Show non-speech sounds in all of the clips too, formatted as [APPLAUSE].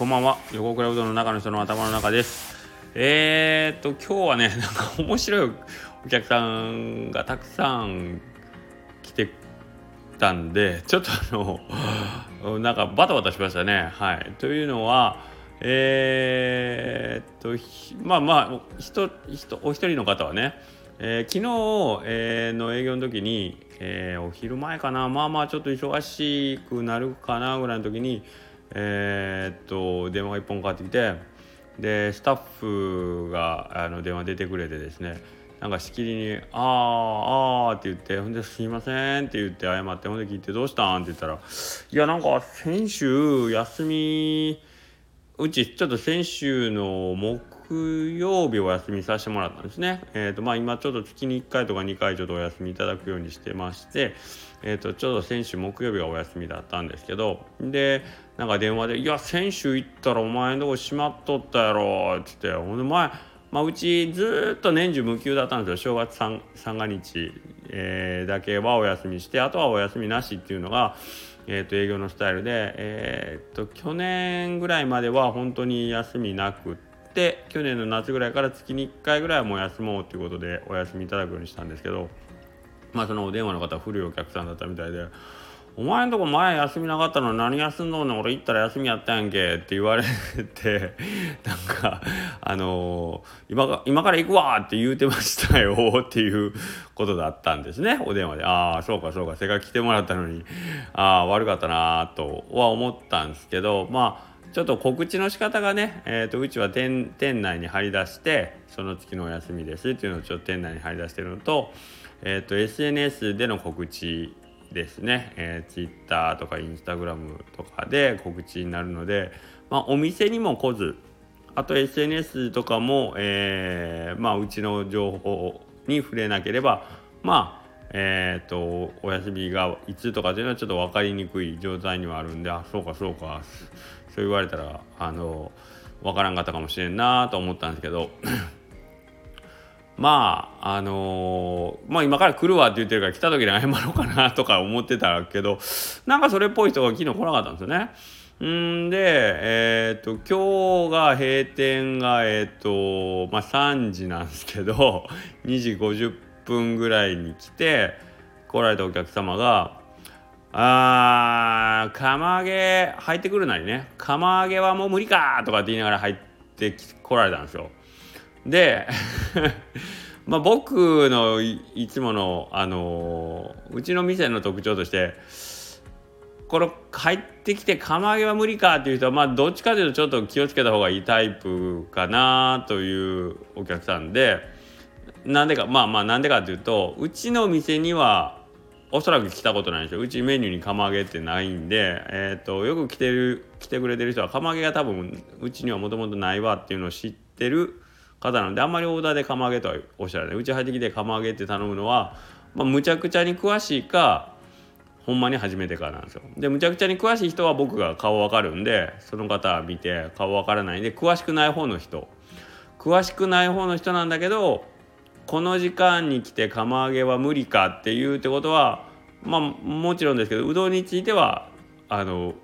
こんばんは。横倉うどんの中の人の頭の中です。えー、っと今日はね [LAUGHS] なんか面白いお客さんがたくさん来てたんでちょっとあの [LAUGHS] なんかバタバタしましたね。はい。というのはえー、っとまあまあ人人お一人の方はねえー、昨日、えー、の営業の時に、えー、お昼前かな。まあまあちょっと忙しくなるかなぐらいの時にえー、っと電話が1本かかってきてでスタッフがあの電話出てくれてですねなんかしきりに「ああああ」って言って「ほんですいません」って言って謝ってほんで聞いて「どうしたん?」って言ったら「いやなんか先週休みうちちょっと先週の木曜日お休みさせてもらったんですね。えーとまあ、今ちょっと月に1回とか2回ちょっとお休みいただくようにしてまして、えー、とちょうど先週木曜日がお休みだったんですけどでなんか電話で「いや先週行ったらお前のとこ閉まっとったやろ」っつってほんで前、まあ、うちずっと年中無休だったんですよ正月三三が日、えー、だけはお休みしてあとはお休みなしっていうのが、えー、と営業のスタイルで、えー、と去年ぐらいまでは本当に休みなくって去年の夏ぐらいから月に1回ぐらいはもう休もうということでお休みいただくようにしたんですけどまあそのお電話の方は古いお客さんだったみたいで。お前んとこ前休みなかったの何休んどんね俺行ったら休みやったやんけって言われて [LAUGHS] なんかあのー、今今から行くわって言うてましたよっていうことだったんですねお電話でああそうかそうかせっかく来てもらったのにああ悪かったなとは思ったんですけどまあちょっと告知の仕方がね、えーと、うちは店内に張り出してその月のお休みですっていうのをちょっと店内に張り出してるのと,、えーと SNS での告知ですね、えー、Twitter とか Instagram とかで告知になるので、まあ、お店にも来ずあと SNS とかも、えーまあ、うちの情報に触れなければまあえーと、お休みがいつとかっていうのはちょっと分かりにくい状態にはあるんであそうかそうか。そう言われたらあの分からんかったかもしれんなと思ったんですけどまああのー、まあ今から来るわって言ってるから来た時に謝ろうかなとか思ってたけどなんかそれっぽい人が昨日来なかったんですよね。んでえっ、と今日が閉店がえっ、とまあ3時なんですけど2時50分ぐらいに来て来られたお客様が「あー釜揚げ入ってくるなりね釜揚げはもう無理か!」とかって言いながら入って来られたんですよ。で [LAUGHS] まあ僕のいつもの、あのー、うちの店の特徴としてこれ帰ってきて釜揚げは無理かっていう人はまあどっちかというとちょっと気をつけた方がいいタイプかなというお客さんでなんでかまあまあなんでかっていうとうちの店にはおそらく来たことないですようちメニューに釜揚げってないんで、えーと、よく来てる来てくれてる人は釜揚げが多分うちにはもともとないわっていうのを知ってる方なのであんまりオーダーで釜揚げとはおっしゃらない。うち入ってきて釜揚げって頼むのは、まあ、むちゃくちゃに詳しいかほんまに初めてかなんですよ。でむちゃくちゃに詳しい人は僕が顔わかるんでその方見て顔わからないんで詳しくない方の人。詳しくない方の人なんだけどこの時間に来て釜揚げは無理かっていうってことはまあもちろんですけどうどんについてはあの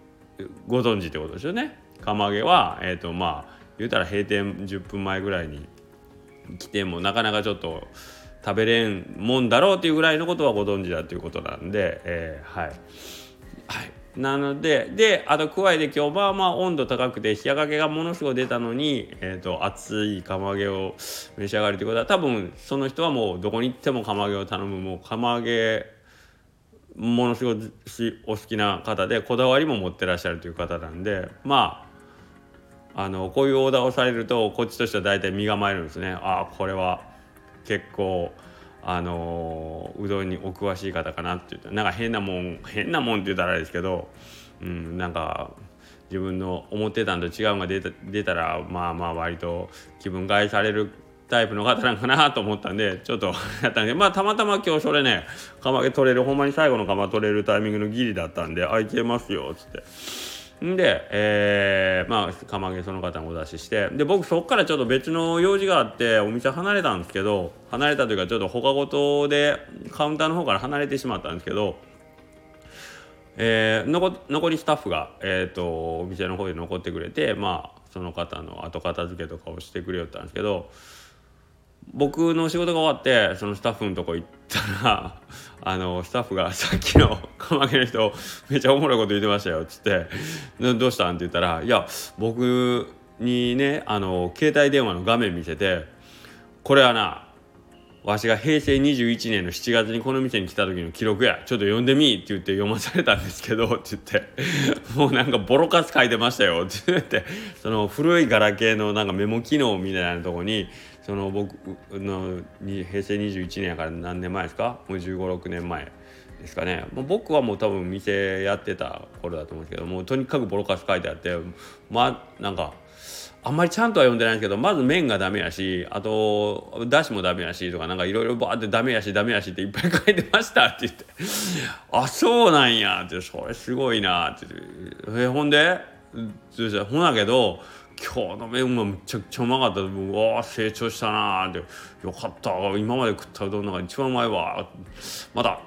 ご存知ってことですよね。釜揚げはえっ、ー、とまあ言うたら閉店10分前ぐらいに来てもなかなかちょっと食べれんもんだろうっていうぐらいのことはご存知だということなんで、えー、はい。はい、なのでであと加えて今日まあまあ温度高くて冷やかけがものすごい出たのに、えーと、熱い釜揚げを召し上がるということは多分その人はもうどこに行っても釜揚げを頼むもう釜揚げものすごいお好きな方でこだわりも持ってらっしゃるという方なんでまああのこういうオーダーをされるとこっちとしては大体身構えるんですね。ああこれは結構あのうどんにお詳しい方かなって言ってなんか変なもん変なもんって言ったらあれですけど、うん、なんか自分の思ってたんと違うのが出た出たらまあまあ割と気分害されるタイプの方なんかなと思ったんでちょっとやったんで [LAUGHS] まあたまたま今日それね釜揚げ取れるほんまに最後の釜取れるタイミングのギリだったんで「あいけますよ」っつって。で、えー、まあ釜揚げその方にお出ししてで僕そこからちょっと別の用事があってお店離れたんですけど離れたというかちょっと他ごとでカウンターの方から離れてしまったんですけどえー、残残りスタッフが、えーと、お店の方で残ってくれてまあその方の後片付けとかをしてくれよったんですけど僕の仕事が終わってそのスタッフのとこ行ったらあのスタッフがさっきの釜揚げの人めちゃおもろいこと言ってましたよっつって「どうしたん?」って言ったら「いや僕にねあの携帯電話の画面見せてこれはなわしが平成21年の7月にこの店に来た時の記録や。ちょっと読んでみって言って読まされたんですけどって言って。[LAUGHS] もうなんかボロカス書いてましたよ。って言って。その古いガラケーのなんかメモ機能みたいなとこにその僕の平成21年やから何年前ですか？もう1 5 6年前ですかね。もう僕はもう多分店やってた頃だと思うんですけどもうとにかくボロカス書いてあってまあなんかあんまりちゃんとは読んでないんですけどまず麺がダメやしあとだしもダメやしとかなんかいろいろバーってダメやしダメやしっていっぱい書いてましたって言って「あそうなんや」って「それすごいな」って。えほんでほんだけど今日の麺もめちゃくちゃうまかった。うわ成長したなって。よかった。今まで食ったうどんの中一番うまいわ。また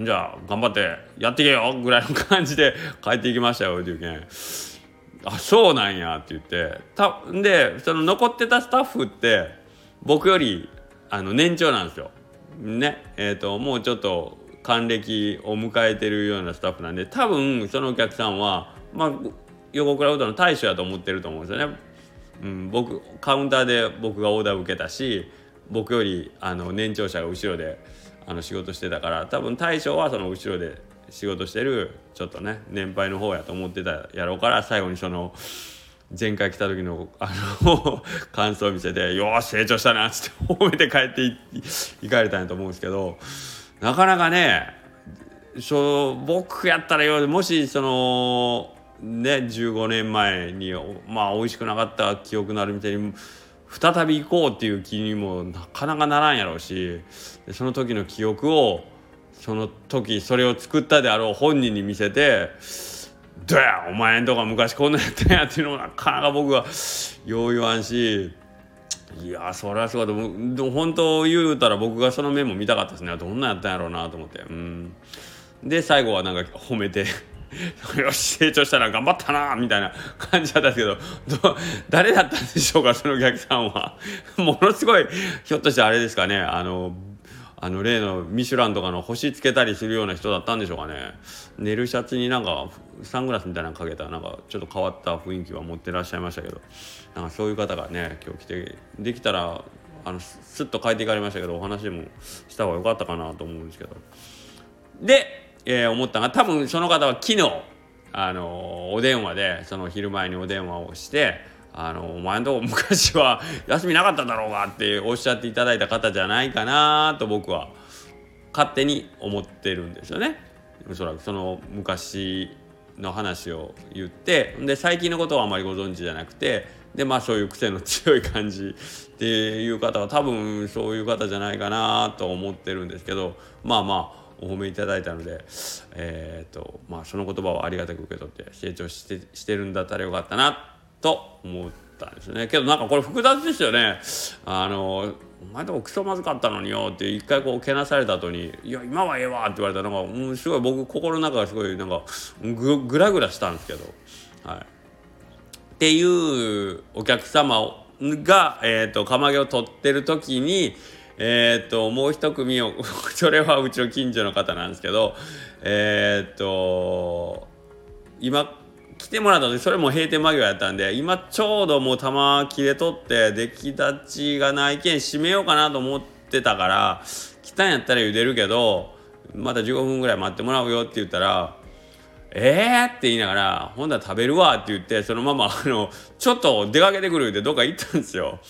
じゃあ頑張ってやってけよぐらいの感じで帰っていきましたよっていうけん。あそうなんやって言ってたでその残ってたスタッフって僕よりあの年長なんですよ。ねえーと、もうちょっと還暦を迎えてるようなスタッフなんで多分そのお客さんはまあ横倉うどんの大将やと思ってると思うんですよね。うん、僕カウンターで僕がオーダー受けたし僕よりあの年長者が後ろであの仕事してたから多分大将はその後ろで仕事してるちょっとね年配の方やと思ってたやろうから最後にその前回来た時のあの [LAUGHS] 感想を見せて「よし成長したな」っつって [LAUGHS] 褒めて帰っていかれたんやと思うんですけどなかなかねそう僕やったらよもしそのね15年前にまあ美味しくなかった記憶のある店に再び行こうっていう気にもなかなかならんやろうしその時の記憶をその時それを作ったであろう本人に見せて「どやお前んとこ昔こんなやったんや」っていうのもなかなか僕は [LAUGHS] よう言わんしいやそれはすごいでも本当言うたら僕がその面も見たかったですね。どんなんやったんやろうなと思って。うん。で最後はなんか褒めて [LAUGHS] よし成長したら頑張ったなみたいな感じだったんですけど誰だったんでしょうかそのお客さんは。ものすごいひょっとしてあれですかね。あのあの例のミシュランとかの星つけたりするような人だったんでしょうかね。寝るシャツになんかサングラスみたいなのかけたなんかちょっと変わった雰囲気は持ってらっしゃいましたけど。なんかそういう方がね今日来てできたらあのスッと帰っていかれましたけどお話もした方が良かったかなと思うんですけど。で、えー、思ったのが多分その方は昨日あのお電話でその昼前にお電話をしてあのお前のとこ昔は [LAUGHS] 休みなかっただろうがっておっしゃっていただいた方じゃないかなと僕は勝手に思ってるんですよね。おそらくその昔の話を言ってで最近のことはあまりご存知じゃなくてでまあそういう癖の強い感じっていう方は多分そういう方じゃないかなと思ってるんですけどまあまあお褒めいただいたので、えーとまあ、その言葉をありがたく受け取って成長してしてるんだったらよかったなと思ったんですね。けどなんかこれ複雑ですよね。あのお前とこクソまずかったのによって一回こうけなされた後に「いや今はええわ」って言われたらなんか、うん、すごい僕心の中がすごいなんかぐぐらぐらしたんですけど。はい。っていうお客様が、えーと、釜揚を取ってる時にえーと、もう一組を [LAUGHS] それはうちの近所の方なんですけどえっ、ー、と今来てもらった時それも閉店間際やったんで今ちょうどもう玉切れとって出来立ちがないけん閉めようかなと思ってたから来たんやったら茹でるけどまた15分ぐらい待ってもらうよって言ったら「えー!」って言いながら「ほんなら食べるわ」って言ってそのままあのちょっと出かけてくるってどっか行ったんですよ。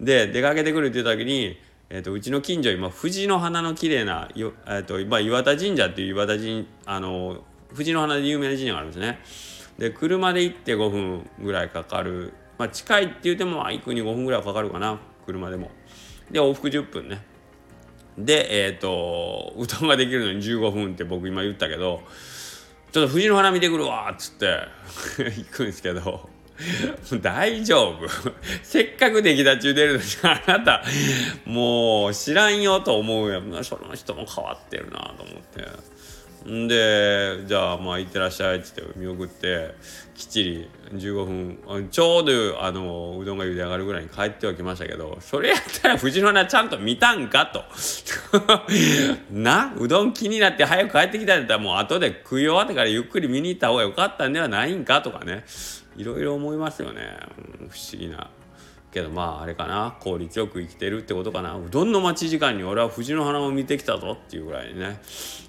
で出かけてくるって言った時にえーと、うちの近所今藤の花の綺麗な、えーとまあ、岩田神社っていう岩田神あの藤の花で有名な神社があるんですね。で車で行って5分ぐらいかかる、まあ、近いって言っても行くに5分ぐらいかかるかな。車でも。で往復10分ね。でえっ、ー、とうどんができるのに15分って僕今言ったけどちょっと藤の花見てくるわっつって [LAUGHS] 行くんですけど大丈夫。せっかく出来立ち出るのにあなたもう知らんよと思うやんその人も変わってるなと思って。んでじゃあまあ行ってらっしゃいっつって見送ってきっちり15分ちょうどあのうどんが茹で上がるぐらいに帰ってはきましたけどそれやったら藤野菜ちゃんと見たんかと。[LAUGHS] なうどん気になって早く帰ってきたんだったらもう後で食い終わってからゆっくり見に行った方がよかったんではないんかとかね。いろいろ思いますよね、不思議な。けどまああれかな。効率よく生きてるってことかな。うどんの待ち時間に俺は藤の花を見てきたぞっていうぐらいね。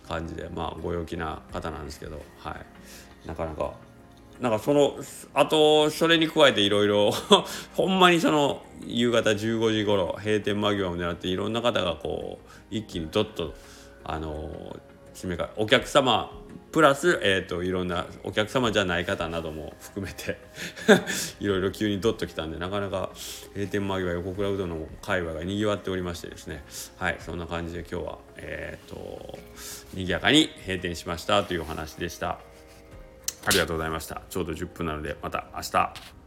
感じでまあご陽気な方なんですけど。はい。なかなか。なんかそのあとそれに加えていろいろほんまにその夕方15時頃閉店間際を狙っていろんな方がこう一気にどっとあの締めかお客様プラス、えーと、いろんなお客様じゃない方なども含めて [LAUGHS] いろいろ急にドッときたんでなかなか閉店間際横倉うどんの会話がにぎわっておりましてですね。はいそんな感じで今日はえっ、ー、と賑やかに閉店しましたというお話でした。ありがとうございました。ちょうど10分なのでまた明日。